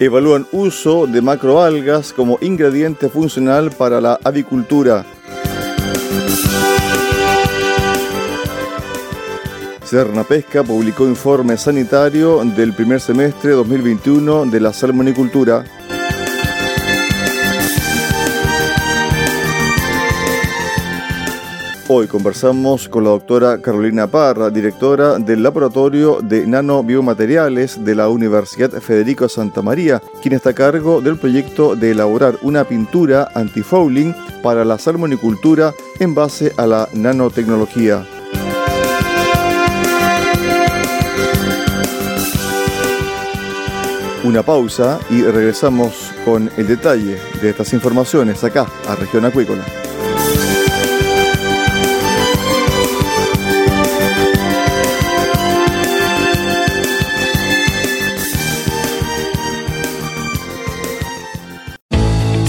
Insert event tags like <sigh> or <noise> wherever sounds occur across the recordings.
Evalúan uso de macroalgas como ingrediente funcional para la avicultura. Serna Pesca publicó informe sanitario del primer semestre 2021 de la salmonicultura. Hoy conversamos con la doctora Carolina Parra, directora del Laboratorio de Nanobiomateriales de la Universidad Federico Santa María, quien está a cargo del proyecto de elaborar una pintura antifouling para la salmonicultura en base a la nanotecnología. Una pausa y regresamos con el detalle de estas informaciones acá a Región Acuícola.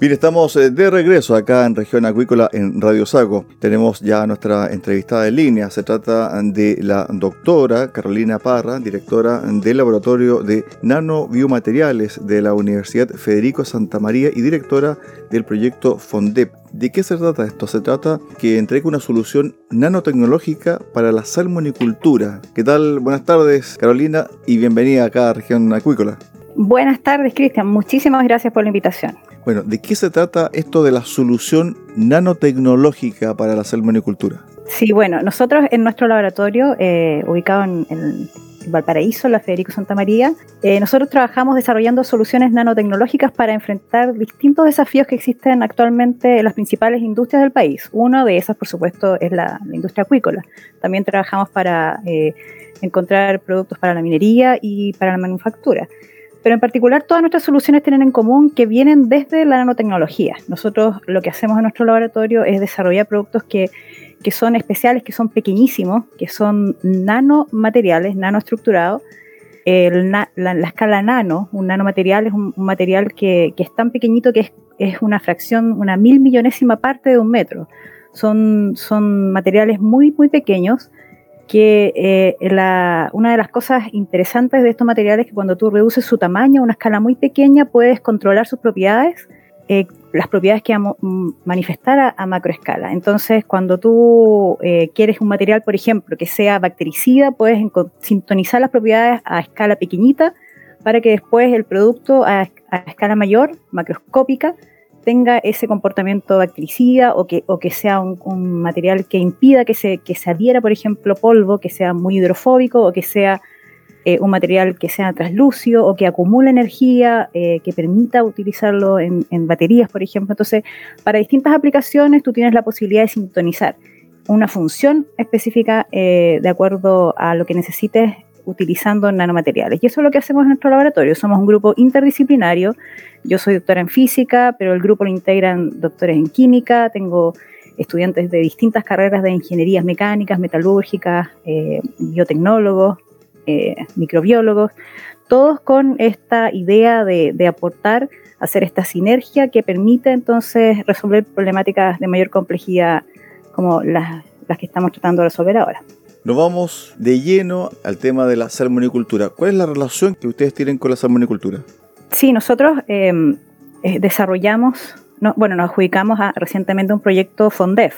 Bien, estamos eh, de regreso acá en Región Acuícola en Radio Sago. Tenemos ya nuestra entrevistada en línea. Se trata de la doctora Carolina Parra, directora del Laboratorio de Nanobiomateriales de la Universidad Federico Santa María y directora del proyecto FONDEP. ¿De qué se trata esto? Se trata que entregue una solución nanotecnológica para la salmonicultura. ¿Qué tal? Buenas tardes, Carolina, y bienvenida acá a Región Acuícola. Buenas tardes, Cristian. Muchísimas gracias por la invitación. Bueno, ¿de qué se trata esto de la solución nanotecnológica para la salmonicultura? Sí, bueno, nosotros en nuestro laboratorio, eh, ubicado en, Valparaíso, la Federico Santa María, eh, nosotros trabajamos desarrollando soluciones nanotecnológicas para enfrentar distintos desafíos que existen actualmente en las principales industrias del país. Uno de esas, por supuesto, es la, industria acuícola. También trabajamos para eh, encontrar productos para la minería y para la manufactura. Pero en particular todas nuestras soluciones tienen en común que vienen desde la nanotecnología. Nosotros lo que hacemos en nuestro laboratorio es desarrollar productos que, son especiales, que son pequeñísimos, que son nanomateriales, nanoestructurados. la, escala nano, un nanomaterial es un, material que, es tan pequeñito que es, es, una fracción, una mil millonésima parte de un metro. Son, son materiales muy, muy pequeños que eh, una de las cosas interesantes de estos materiales es que cuando tú reduces su tamaño a una escala muy pequeña, puedes controlar sus propiedades, eh, las propiedades que vamos a manifestar a, macroescala. Entonces, cuando tú eh, quieres un material, por ejemplo, que sea bactericida, puedes sintonizar las propiedades a escala pequeñita para que después el producto a escala mayor, macroscópica, tenga ese comportamiento bactericida o que, o que sea un, material que impida que se, que se adhiera, por ejemplo, polvo, que sea muy hidrofóbico o que sea eh, un material que sea translúcido o que acumule energía, eh, que permita utilizarlo en, baterías, por ejemplo. Entonces, para distintas aplicaciones tú tienes la posibilidad de sintonizar una función específica eh, de acuerdo a lo que necesites utilizando nanomateriales. Y eso es lo que hacemos en nuestro laboratorio. Somos un grupo interdisciplinario. Yo soy doctora en física, pero el grupo lo integran doctores en química. Tengo estudiantes de distintas carreras de ingenierías mecánicas, metalúrgicas, eh, biotecnólogos, eh, microbiólogos, todos con esta idea de, aportar, hacer esta sinergia que permite entonces resolver problemáticas de mayor complejidad como las que estamos tratando de resolver ahora. Nos vamos de lleno al tema de la salmonicultura. ¿Cuál es la relación que ustedes tienen con la salmonicultura? Sí, nosotros em, eh, desarrollamos, bueno, nos adjudicamos recientemente un proyecto FONDEF,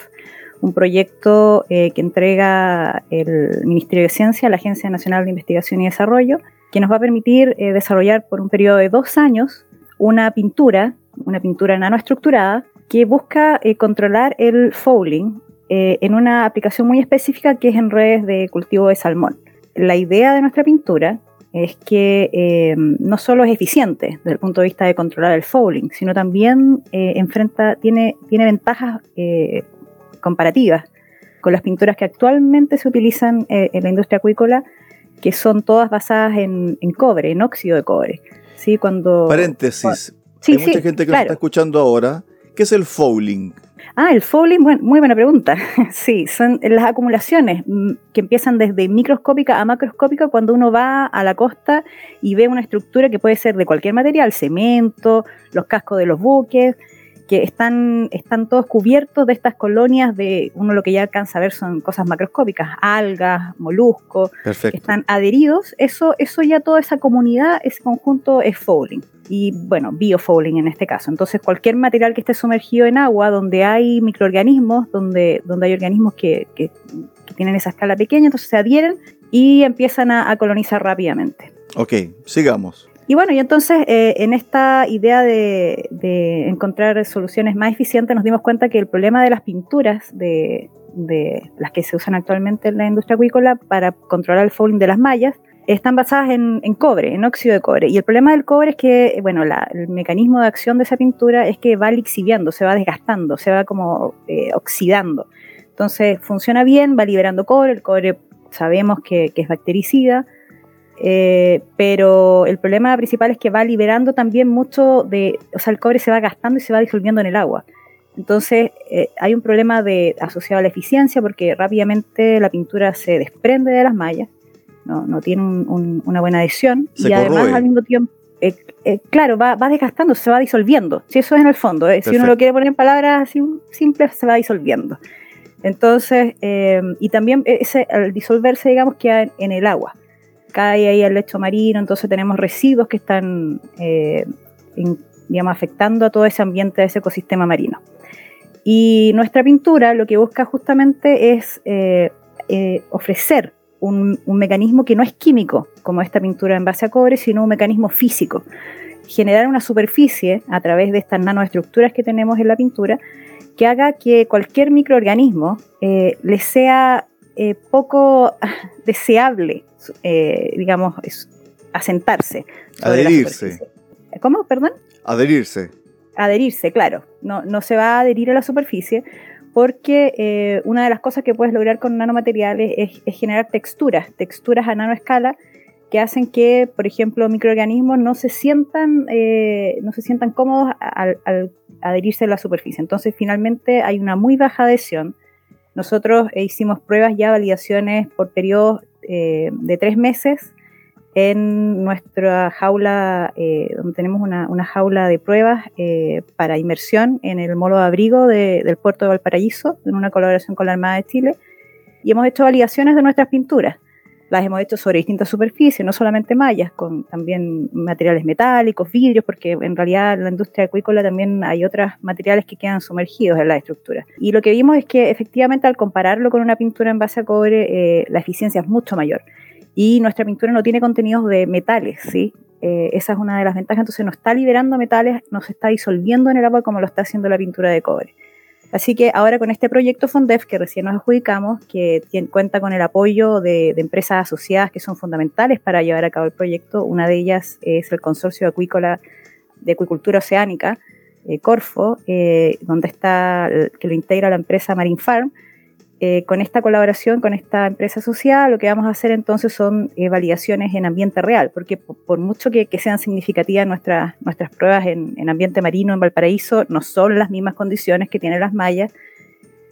un proyecto eh, que entrega el Ministerio de Ciencia, la Agencia Nacional de Investigación y Desarrollo, que nos va a permitir eh, desarrollar por un periodo de dos años una pintura, una pintura nanoestructurada, que busca eh, controlar el fouling eh, en una aplicación muy específica que es en redes de cultivo de salmón. La idea de nuestra pintura es que no solo es eficiente desde el punto de vista de controlar el fouling, sino también enfrenta, tiene, tiene ventajas comparativas con las pinturas que actualmente se utilizan en la industria acuícola que son todas basadas en, cobre, en óxido de cobre. ¿sí? Cuando, Paréntesis. Hay mucha gente que nos está escuchando ahora. ¿Qué es el fouling? Ah, el fouling, muy buena pregunta. <laughs> sí, son las acumulaciones mm, que empiezan desde microscópica a macroscópica cuando uno va a la costa y ve una estructura que puede ser de cualquier material, cemento, los cascos de los buques, que están, están todos cubiertos de estas colonias de, uno lo que ya alcanza a ver son cosas macroscópicas, algas, moluscos, que están adheridos, eso, eso ya toda esa comunidad, ese conjunto es fouling. Y bueno, biofouling en este caso. Entonces cualquier material que esté sumergido en agua, donde hay microorganismos, donde, donde hay organismos que, que, tienen esa escala pequeña, entonces se adhieren y empiezan a, a colonizar rápidamente. Ok, sigamos. Y bueno, y entonces eh, en esta idea de, encontrar soluciones más eficientes nos dimos cuenta que el problema de las pinturas, de, las que se usan actualmente en la industria acuícola para controlar el fouling de las mallas, están basadas en, cobre, en óxido de cobre. Y el problema del cobre es que, bueno, el mecanismo de acción de esa pintura es que va lixiviando, se va desgastando, se va como eh, oxidando. Entonces funciona bien, va liberando cobre, el cobre sabemos que es bactericida, eh, pero el problema principal es que va liberando también mucho de, o sea, el cobre se va gastando y se va disolviendo en el agua. Entonces eh, hay un problema asociado a la eficiencia porque rápidamente la pintura se desprende de las mallas, no, no tiene una buena adhesión y además al mismo tiempo, eh, claro, va, va, desgastando, se va disolviendo. Si eso es en el fondo, si uno lo quiere poner en palabras así simples, se va disolviendo. Entonces, y también ese, al disolverse, digamos, queda en el agua cae ahí al lecho marino, entonces tenemos residuos que están eh, digamos, afectando a todo ese ambiente de ese ecosistema marino. Y nuestra pintura lo que busca justamente es eh, eh, ofrecer un, mecanismo que no es químico, como esta pintura en base a cobre, sino un mecanismo físico. Generar una superficie a través de estas nanoestructuras que tenemos en la pintura que haga que cualquier microorganismo le sea poco <laughs> deseable eh, digamos, asentarse. Adherirse. ¿Cómo? Perdón. Adherirse. Adherirse, claro. No, no se va a adherir a la superficie porque eh, una de las cosas que puedes lograr con nanomateriales es, generar texturas, texturas a nanoescala que hacen que, por ejemplo, microorganismos no se sientan, eh, no se sientan cómodos al, adherirse a la superficie. Entonces, finalmente hay una muy baja adhesión. Nosotros hicimos pruebas ya, validaciones por periodos eh, de tres meses en nuestra jaula, eh, donde tenemos una, jaula de pruebas eh, para inmersión en el molo de abrigo del puerto de Valparaíso, en una colaboración con la Armada de Chile, y hemos hecho validaciones de nuestras pinturas. Las hemos hecho sobre distintas superficies, no solamente mallas, con también materiales metálicos, vidrios, porque en realidad en la industria acuícola también hay otros materiales que quedan sumergidos en la estructura. Y lo que vimos es que efectivamente al compararlo con una pintura en base a cobre, eh, la eficiencia es mucho mayor. Y nuestra pintura no tiene contenidos de metales, ¿sí? Eh, esa es una de las ventajas, entonces no está liberando metales, no se está disolviendo en el agua como lo está haciendo la pintura de cobre. Así que ahora con este proyecto FONDEF que recién nos adjudicamos, que cuenta con el apoyo de, empresas asociadas que son fundamentales para llevar a cabo el proyecto, una de ellas es el Consorcio Acuícola de Acuicultura Oceánica, eh, Corfo, eh, donde está, que lo integra la empresa Marine Farm, eh, con esta colaboración con esta empresa social, lo que vamos a hacer entonces son eh, validaciones en ambiente real, porque por, mucho que, sean significativas nuestras, nuestras pruebas en, ambiente marino en Valparaíso, no son las mismas condiciones que tienen las mallas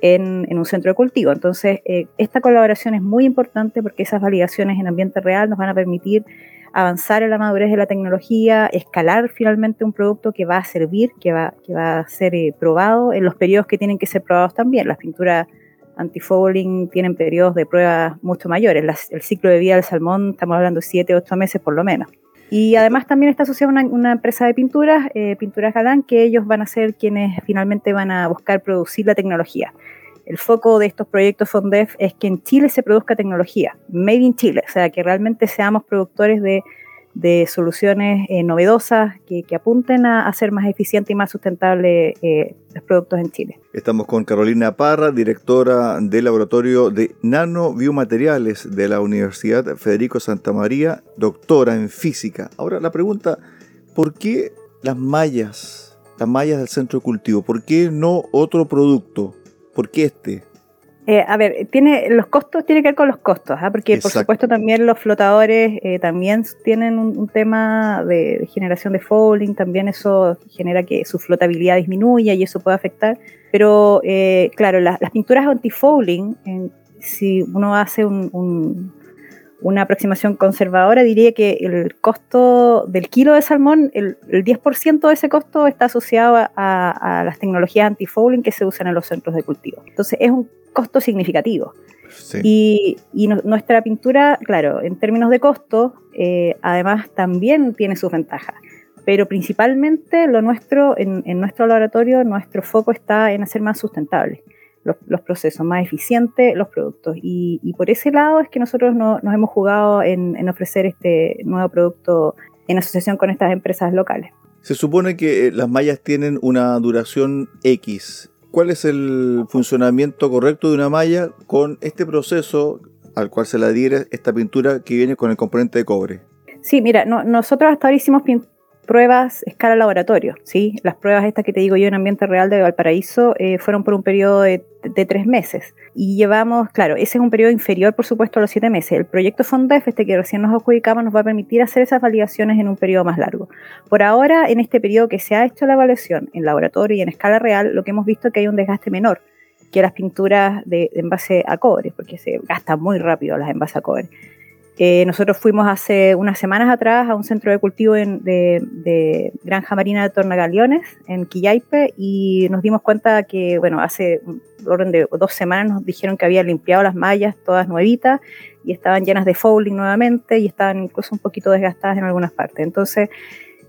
en, un centro de cultivo. Entonces, eh, esta colaboración es muy importante porque esas validaciones en ambiente real nos van a permitir avanzar en la madurez de la tecnología, escalar finalmente un producto que va a servir, que va, que va a ser probado en los periodos que tienen que ser probados también. Las pinturas antifouling tienen periodos de prueba mucho mayores. el ciclo de vida del salmón, estamos hablando de 7, 8 meses por lo menos. Y además también está asociada una, una empresa de pinturas, eh, Pinturas Galán, que ellos van a ser quienes finalmente van a buscar producir la tecnología. El foco de estos proyectos FONDEF es que en Chile se produzca tecnología, made in Chile, o sea, que realmente seamos productores de de soluciones eh, novedosas que, apunten a hacer más eficiente y más sustentable eh, los productos en Chile. Estamos con Carolina Parra, directora del Laboratorio de Nanobiomateriales de la Universidad Federico Santa María, doctora en física. Ahora la pregunta, ¿por qué las mallas, las mallas del centro de cultivo? ¿Por qué no otro producto? ¿Por qué este? Eh, a ver, tiene los costos tiene que ver con los costos, ¿ah? porque por supuesto también los flotadores eh, también tienen un, tema de, generación de fouling, también eso genera que su flotabilidad disminuya y eso puede afectar. Pero eh, claro, las pinturas anti-fouling, si uno hace una aproximación conservadora, diría que el costo del kilo de salmón, el, 10% de ese costo está asociado a, a las tecnologías anti-fouling que se usan en los centros de cultivo. Entonces es un costo significativo. Y, nuestra pintura, claro, en términos de costo, eh, además también tiene sus ventajas. Pero principalmente lo nuestro, en, nuestro laboratorio, nuestro foco está en hacer más sustentables los, procesos, más eficientes los productos. Y, por ese lado es que nosotros nos hemos jugado en, en ofrecer este nuevo producto en asociación con estas empresas locales. Se supone que eh, las mallas tienen una duración X cuál es el funcionamiento correcto de una malla con este proceso al cual se le adhiere esta pintura que viene con el componente de cobre. Sí, mira, nosotros hasta ahora hicimos pruebas escala laboratorio, ¿sí? Las pruebas estas que te digo yo en ambiente real de Valparaíso eh, fueron por un periodo de, tres meses. Y llevamos, claro, ese es un periodo inferior, por supuesto, a los siete meses. El proyecto FONDEF, este que recién nos adjudicamos, nos va a permitir hacer esas validaciones en un periodo más largo. Por ahora, en este periodo que se ha hecho la evaluación en laboratorio y en escala real, lo que hemos visto es que hay un desgaste menor que las pinturas de, de envase a cobre, porque se gastan muy rápido las envases a cobre. Eh, nosotros fuimos hace unas semanas atrás a un centro de cultivo de, Granja Marina de Tornagaliones, en Quillaipe, y nos dimos cuenta que, bueno, hace orden de dos semanas nos dijeron que habían limpiado las mallas todas nuevitas y estaban llenas de fouling nuevamente y estaban incluso un poquito desgastadas en algunas partes. Entonces,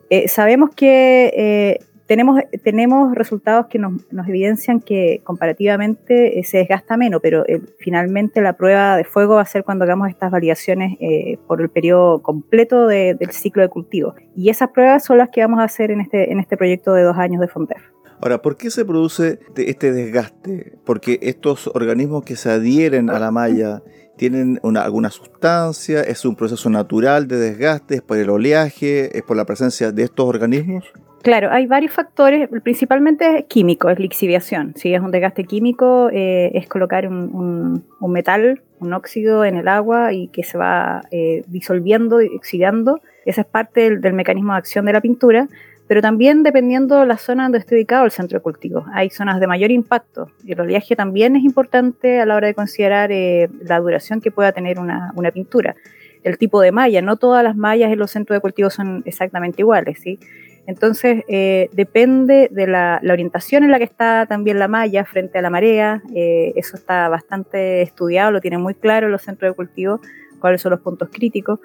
eh, sabemos que eh, tenemos, tenemos resultados que nos, evidencian que comparativamente eh, se desgasta menos, pero eh, finalmente la prueba de fuego va a ser cuando hagamos estas variaciones eh, por el periodo completo del ciclo de cultivo. Y esas pruebas son las que vamos a hacer en este, en este proyecto de dos años de Fontef. Ahora, ¿por qué se produce este desgaste? Porque estos organismos que se adhieren a la malla tienen alguna sustancia, es un proceso natural de desgaste, es por el oleaje, es por la presencia de estos organismos. Claro, hay varios factores, principalmente químico, es lixiviación. Si es un desgaste químico, eh, es colocar un, metal, un óxido en el agua y que se va eh, disolviendo y oxidando. Esa es parte del, mecanismo de acción de la pintura, pero también dependiendo de la zona donde esté ubicado el centro de cultivo. Hay zonas de mayor impacto y el oleaje también es importante a la hora de considerar eh, la duración que pueda tener una, una pintura. El tipo de malla, no todas las mallas en los centros de cultivo son exactamente iguales, ¿sí? Entonces, eh, depende de la, orientación en la que está también la malla frente a la marea. Eh, eso está bastante estudiado, lo tienen muy claro los centros de cultivo, cuáles son los puntos críticos.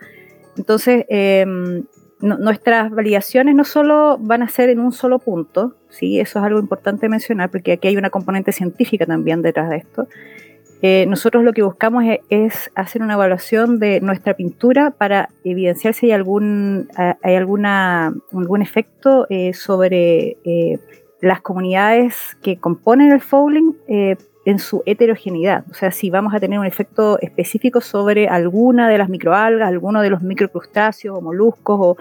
Entonces, em, nuestras validaciones no solo van a ser en un solo punto, ¿sí? eso es algo importante mencionar, porque aquí hay una componente científica también detrás de esto. Eh, nosotros lo que buscamos es, hacer una evaluación de nuestra pintura para evidenciar si hay algún, hay alguna, algún efecto eh, sobre eh, las comunidades que componen el fouling en su heterogeneidad. O sea, si vamos a tener un efecto específico sobre alguna de las microalgas, alguno de los microcrustáceos o moluscos o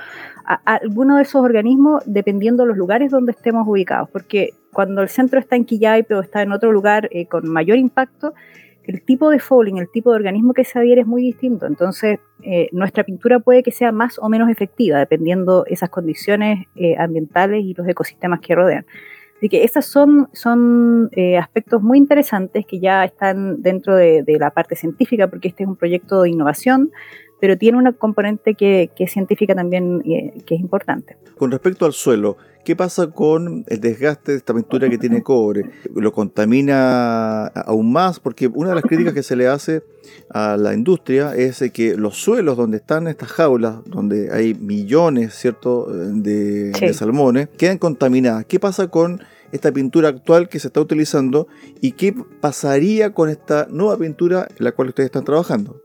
alguno de esos organismos, dependiendo de los lugares donde estemos ubicados. Porque cuando el centro está en Quillay, o está en otro lugar con mayor impacto, el tipo de fouling, el tipo de organismo que se adhiere es muy distinto. Entonces, eh, nuestra pintura puede que sea más o menos efectiva, dependiendo esas condiciones eh, ambientales y los ecosistemas que rodean. Así que estos son, son eh, aspectos muy interesantes que ya están dentro de, la parte científica, porque este es un proyecto de innovación, pero tiene una componente que, que es científica también, que es importante. Con respecto al suelo, ¿Qué pasa con el desgaste de esta pintura que tiene cobre? ¿Lo contamina aún más? Porque una de las críticas que se le hace a la industria es que los suelos donde están estas jaulas, donde hay millones ¿cierto? De, salmones, quedan contaminadas. ¿Qué pasa con esta pintura actual que se está utilizando y qué pasaría con esta nueva pintura en la cual ustedes están trabajando?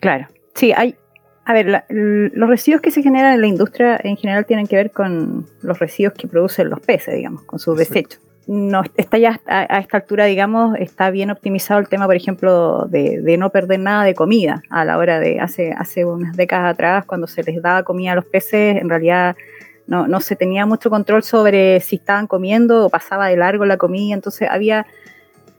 Claro, sí, hay, A ver, los residuos que se generan en la industria en general tienen que ver con los residuos que producen los peces, digamos, con sus desechos. No, está ya a, esta altura, digamos, está bien optimizado el tema, por ejemplo, de, no perder nada de comida a la hora de hace, hace unas décadas atrás, cuando se les daba comida a los peces, en realidad no, no se tenía mucho control sobre si estaban comiendo o pasaba de largo la comida, entonces había,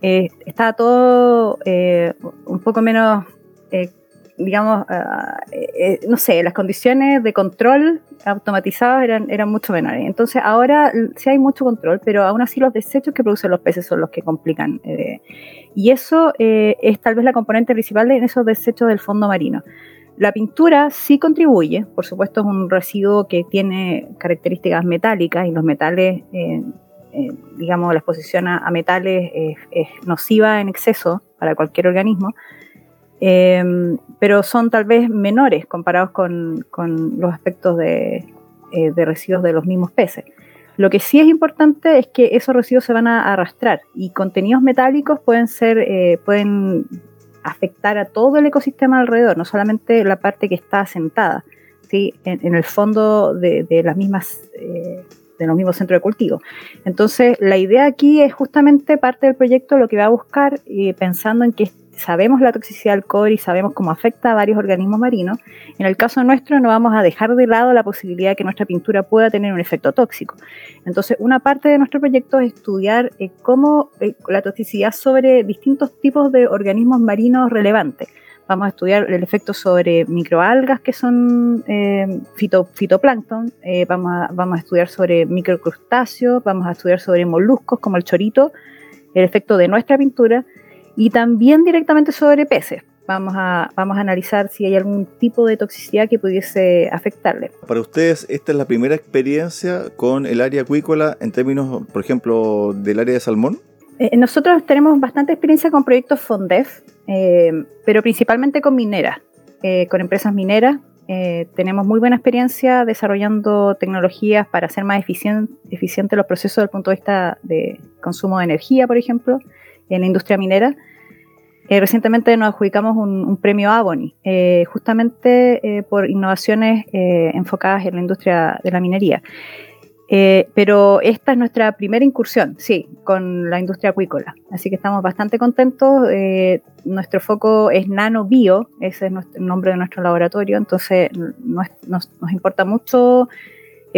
eh, estaba todo eh, un poco menos eh, digamos, ah, eh, eh, no sé, las condiciones de control automatizadas eran, eran mucho menores. Entonces ahora sí hay mucho control, pero aún así los desechos que producen los peces son los que complican. Eh, y eso es tal vez la componente principal de esos desechos del fondo marino. La pintura sí contribuye, por supuesto es un residuo que tiene características metálicas y los metales, digamos, la exposición a, metales es nociva en exceso para cualquier organismo. Em, pero son tal vez menores comparados con, los aspectos eh, de, residuos de los mismos peces. Lo que sí es importante es que esos residuos se van a arrastrar y contenidos metálicos pueden ser, eh, pueden afectar a todo el ecosistema alrededor, no solamente la parte que está asentada, ¿sí? en, el fondo de, las mismas, eh, de los mismos centros de cultivo. Entonces, la idea aquí es justamente parte del proyecto lo que va a buscar, pensando en que sabemos la toxicidad del cobre y sabemos cómo afecta a varios organismos marinos, en el caso nuestro no vamos a dejar de lado la posibilidad de que nuestra pintura pueda tener un efecto tóxico. Entonces, una parte de nuestro proyecto es estudiar eh, cómo eh, la toxicidad sobre distintos tipos de organismos marinos relevantes. Vamos a estudiar el efecto sobre microalgas que son eh, fitoplancton, vamos, a, vamos a estudiar sobre microcrustáceos, vamos a estudiar sobre moluscos como el chorito, el efecto de nuestra pintura y también directamente sobre peces. Vamos a, vamos a analizar si hay algún tipo de toxicidad que pudiese afectarle. Para ustedes, ¿esta es la primera experiencia con el área acuícola en términos, por ejemplo, del área de salmón? Eh, nosotros tenemos bastante experiencia con proyectos FONDEF, eh, pero principalmente con mineras, eh, con empresas mineras. tenemos muy buena experiencia desarrollando tecnologías para hacer más eficientes los procesos desde el punto de vista de consumo de energía, por ejemplo en la industria minera. Eh, recientemente nos adjudicamos un, premio Avoni, eh, justamente eh, por innovaciones enfocadas en la industria de la minería. pero esta es nuestra primera incursión, sí, con la industria acuícola. Así que estamos bastante contentos. nuestro foco es Nano Bio, ese es el nombre de nuestro laboratorio. Entonces nos importa mucho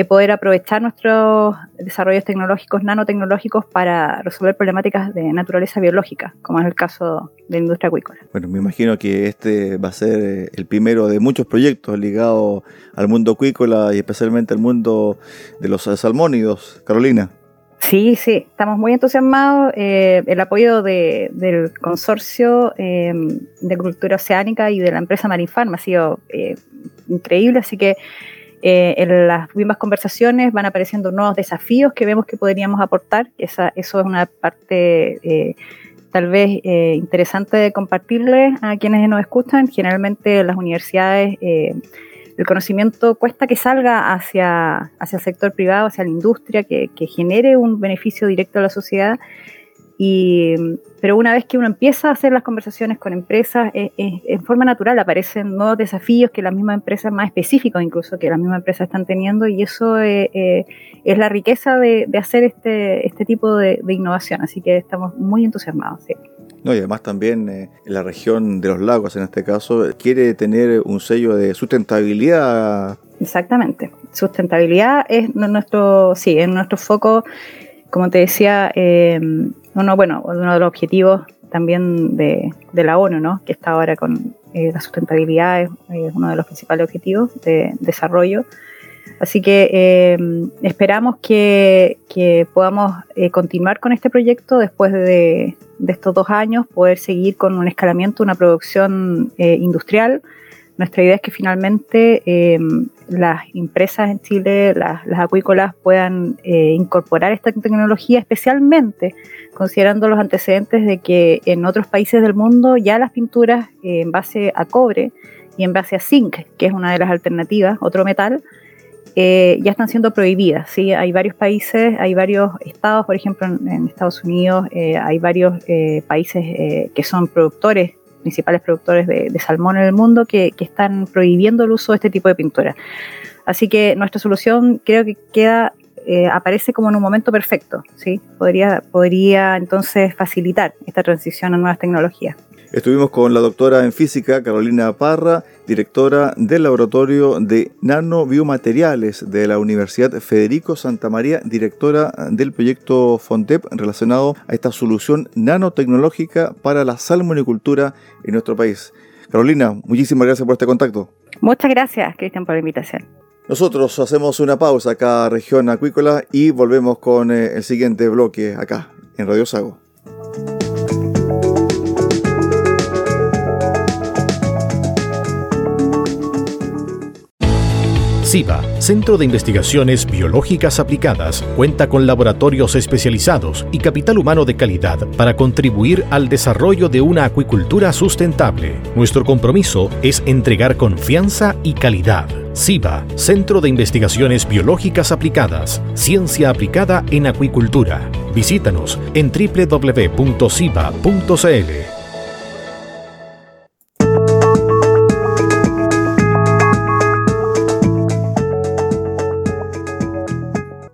poder aprovechar nuestros desarrollos tecnológicos, nanotecnológicos, para resolver problemáticas de naturaleza biológica, como es el caso de la industria acuícola. Bueno, me imagino que este va a ser eh, el primero de muchos proyectos ligados al mundo acuícola y especialmente al mundo de los salmónidos. Carolina. Sí, sí, estamos muy entusiasmados. Eh, el apoyo del consorcio eh, de cultura oceánica y de la empresa Marinfarm ha sido increíble, así que eh, en las mismas conversaciones van apareciendo nuevos desafíos que vemos que podríamos aportar. Esa, eso es una parte eh, tal vez eh, interesante de compartirle a quienes nos escuchan. Generalmente las universidades, el conocimiento cuesta que salga hacia, hacia el sector privado, hacia la industria, que, que genere un beneficio directo a la sociedad. Y, pero una vez que uno empieza a hacer las conversaciones con empresas, eh, eh, en forma natural aparecen nuevos desafíos que las mismas empresas, más específicos incluso, que las mismas empresas están teniendo, y eso eh, es la riqueza de, hacer este, este tipo de, innovación. Así que estamos muy entusiasmados. No, y además también la región de los lagos, en este caso, quiere tener un sello de sustentabilidad. Exactamente. Sustentabilidad es nuestro, sí, es nuestro foco como te decía, eh, uno, bueno, uno de los objetivos también de, la ONU, ¿no? que está ahora con eh, la sustentabilidad, es, uno de los principales objetivos de desarrollo. Así que eh, esperamos que, podamos continuar con este proyecto después de, de, estos dos años, poder seguir con un escalamiento, una producción industrial nuestra idea es que finalmente em, las empresas en Chile, las, acuícolas, puedan eh, incorporar esta tecnología, especialmente considerando los antecedentes de que en otros países del mundo ya las pinturas eh, en base a cobre y en base a zinc, que es una de las alternativas, otro metal, eh, ya están siendo prohibidas. ¿sí? Hay varios países, hay varios estados, por ejemplo en, Estados Unidos, hay varios países que son productores principales productores de, salmón en el mundo que, están prohibiendo el uso de este tipo de pintura. Así que nuestra solución creo que queda eh, aparece como en un momento perfecto, ¿sí? Podría, podría entonces facilitar esta transición a nuevas tecnologías. Estuvimos con la doctora en física Carolina Parra, directora del Laboratorio de Nanobiomateriales de la Universidad Federico Santa María, directora del proyecto FONTEP relacionado a esta solución nanotecnológica para la salmonicultura en nuestro país. Carolina, muchísimas gracias por este contacto. Muchas gracias, Cristian, por la invitación. Nosotros hacemos una pausa acá, región acuícola, y volvemos con eh, el siguiente bloque acá, en Radio Sago. CIBA, Centro de Investigaciones Biológicas Aplicadas, cuenta con laboratorios especializados y capital humano de calidad para contribuir al desarrollo de una acuicultura sustentable. Nuestro compromiso es entregar confianza y calidad. CIBA, Centro de Investigaciones Biológicas Aplicadas, Ciencia aplicada en acuicultura. Visítanos en www.ciba.cl.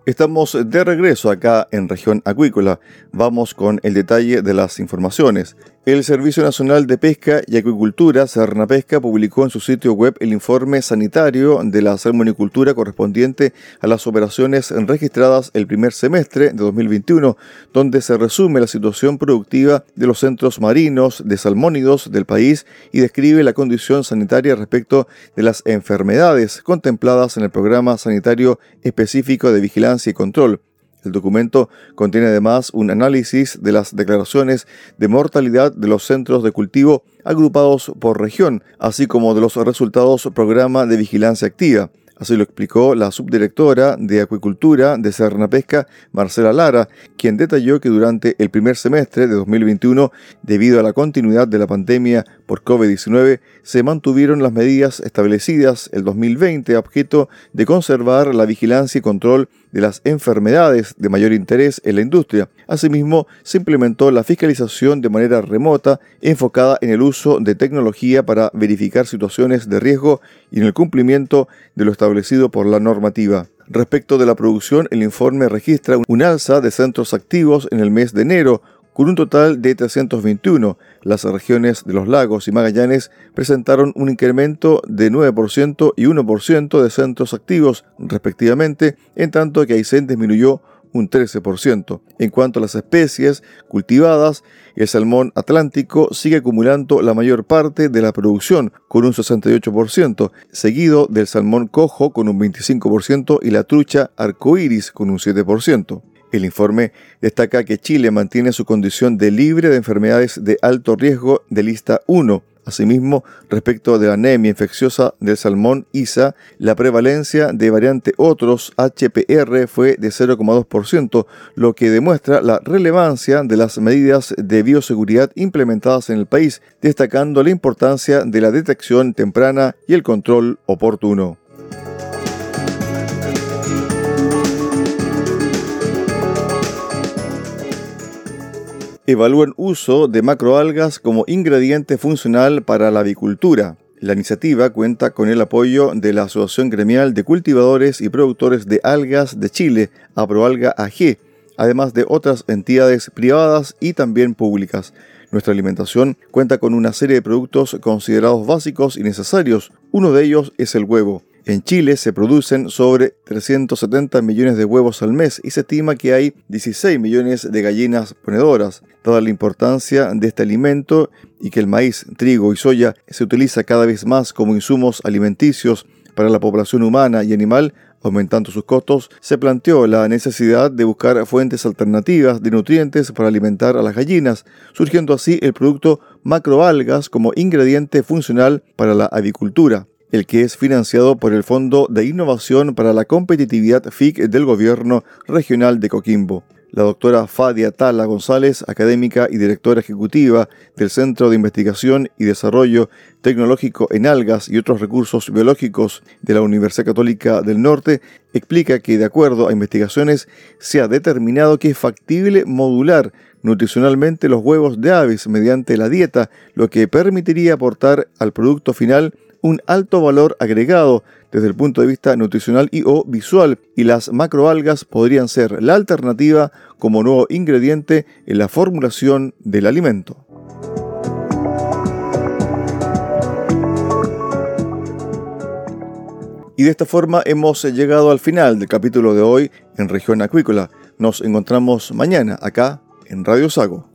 Estamos de regreso acá en región acuícola. Vamos con el detalle de las informaciones. El Servicio Nacional de Pesca y Acuicultura, Pesca, publicó en su sitio web el informe sanitario de la salmonicultura correspondiente a las operaciones registradas el primer semestre de 2021, donde se resume la situación productiva de los centros marinos de salmónidos del país y describe la condición sanitaria respecto de las enfermedades contempladas en el programa sanitario específico de vigilancia y control. El documento contiene además un análisis de las declaraciones de mortalidad de los centros de cultivo agrupados por región, así como de los resultados programa de vigilancia activa. Así lo explicó la subdirectora de Acuicultura de Pesca, Marcela Lara, quien detalló que durante el primer semestre de 2021, debido a la continuidad de la pandemia por COVID-19, se mantuvieron las medidas establecidas el 2020 a objeto de conservar la vigilancia y control de las enfermedades de mayor interés en la industria. Asimismo, se implementó la fiscalización de manera remota enfocada en el uso de tecnología para verificar situaciones de riesgo y en el cumplimiento de lo establecido por la normativa. Respecto de la producción, el informe registra un alza de centros activos en el mes de enero, con un total de 321. Las regiones de los lagos y Magallanes presentaron un incremento de 9% y 1% de centros activos respectivamente, en tanto que Aysén disminuyó un 13%. En cuanto a las especies cultivadas, el salmón atlántico sigue acumulando la mayor parte de la producción, con un 68%, seguido del salmón cojo con un 25% y la trucha arcoíris con un 7%. El informe destaca que Chile mantiene su condición de libre de enfermedades de alto riesgo de lista 1. Asimismo, respecto de la anemia infecciosa del salmón ISA, la prevalencia de variante otros HPR fue de 0,2%, lo que demuestra la relevancia de las medidas de bioseguridad implementadas en el país, destacando la importancia de la detección temprana y el control oportuno. Evalúan uso de macroalgas como ingrediente funcional para la avicultura. La iniciativa cuenta con el apoyo de la Asociación Gremial de Cultivadores y Productores de Algas de Chile, Aproalga AG, además de otras entidades privadas y también públicas. Nuestra alimentación cuenta con una serie de productos considerados básicos y necesarios. Uno de ellos es el huevo. En Chile se producen sobre 370 millones de huevos al mes y se estima que hay 16 millones de gallinas ponedoras. Dada la importancia de este alimento y que el maíz, trigo y soya se utiliza cada vez más como insumos alimenticios para la población humana y animal, aumentando sus costos, se planteó la necesidad de buscar fuentes alternativas de nutrientes para alimentar a las gallinas, surgiendo así el producto macroalgas como ingrediente funcional para la avicultura el que es financiado por el Fondo de Innovación para la Competitividad FIC del Gobierno Regional de Coquimbo. la doctora Fadia Tala González, académica y directora ejecutiva del Centro de Investigación y Desarrollo Tecnológico en Algas y otros recursos biológicos de la Universidad Católica del Norte, explica que de acuerdo a investigaciones se ha determinado que es factible modular nutricionalmente los huevos de aves mediante la dieta, lo que permitiría aportar al producto final un alto valor agregado desde el punto de vista nutricional y o visual y las macroalgas podrían ser la alternativa como nuevo ingrediente en la formulación del alimento. Y de esta forma hemos llegado al final del capítulo de hoy en región acuícola. Nos encontramos mañana acá en Radio Sago.